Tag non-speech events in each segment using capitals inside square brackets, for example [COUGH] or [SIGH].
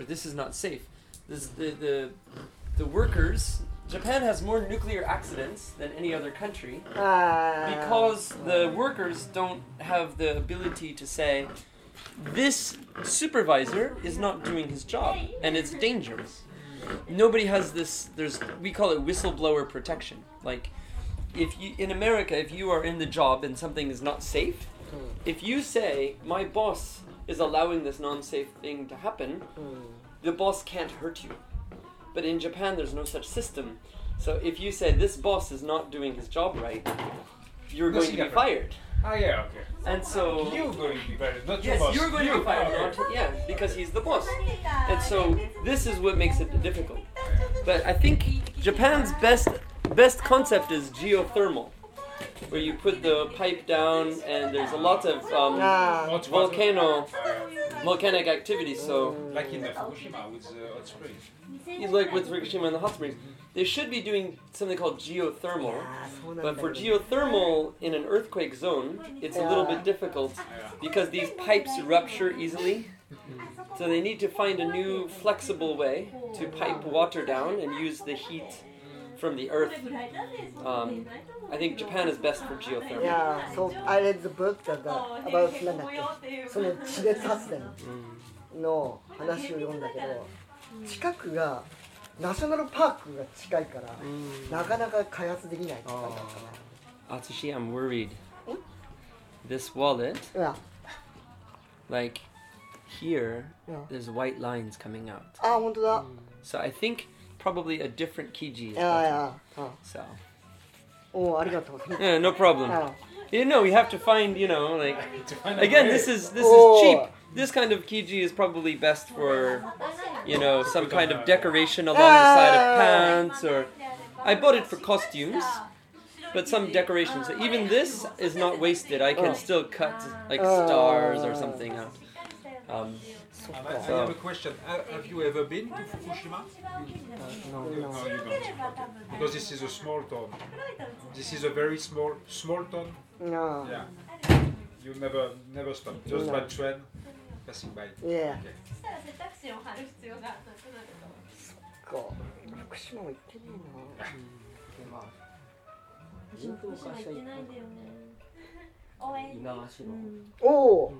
or this is not safe. This the the the workers. Japan has more nuclear accidents than any other country Ah. because the workers don't have the ability to say this supervisor is not doing his job and it's dangerous nobody has this there's we call it whistleblower protection like if you in america if you are in the job and something is not safe if you say my boss is allowing this non-safe thing to happen the boss can't hurt you but in japan there's no such system so if you say this boss is not doing his job right you're going to be Nothing fired Ah, yeah, okay. and so You're going to be fired, not Yes, your boss. you're going to be fired. Okay. Not, yeah, because he's the boss. And so this is what makes it difficult. But I think Japan's best best concept is geothermal, where you put the pipe down and there's a lot of um, ah. volcano volcanic activity. So like in Fukushima with the hot springs. Like with Fukushima and the hot springs, they should be doing something called geothermal. But for geothermal in an earthquake zone, it's a little bit difficult because these pipes rupture easily. So they need to find a new flexible way to pipe water down and use the heat from the earth. Um, I think Japan is best for geothermal. Yeah, so I read the book that, that about なんだっけその地熱発電の話を読んだけど、近くがナショナルパークが近いから、なかなか開発できないって感じだったね。Atsushi, [LAUGHS] I'm worried. Hmm? This wallet, yeah. like here, yeah. there's white lines coming out. Ah, 本当だ。So I think probably a different Kiji. Yeah, yeah. So. Oh, oh arigato. [LAUGHS] yeah, no problem. Oh. You know, we have to find, you know, like [LAUGHS] again, this is this is oh. cheap. This kind of kiji is probably best for, you know, some kind of decoration along the side of pants or. I bought it for costumes, but some decorations. Even this is not wasted. I can still cut like stars or something out. Um, so And I, I so have a question. Ha- Have you ever been to Fukushima? no No, you don't. Okay. Because this is a small town. This is a very small, small town. あ Yeah. You never, never stop. Just No. by train, passing by. いやそしたら選択肢を貼る必要がなくなるとこう福島も行ってねえな人福島行ってないんだよね応援に、猪苗代うん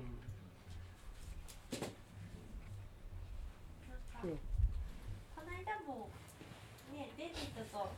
この間もねデイビッドと、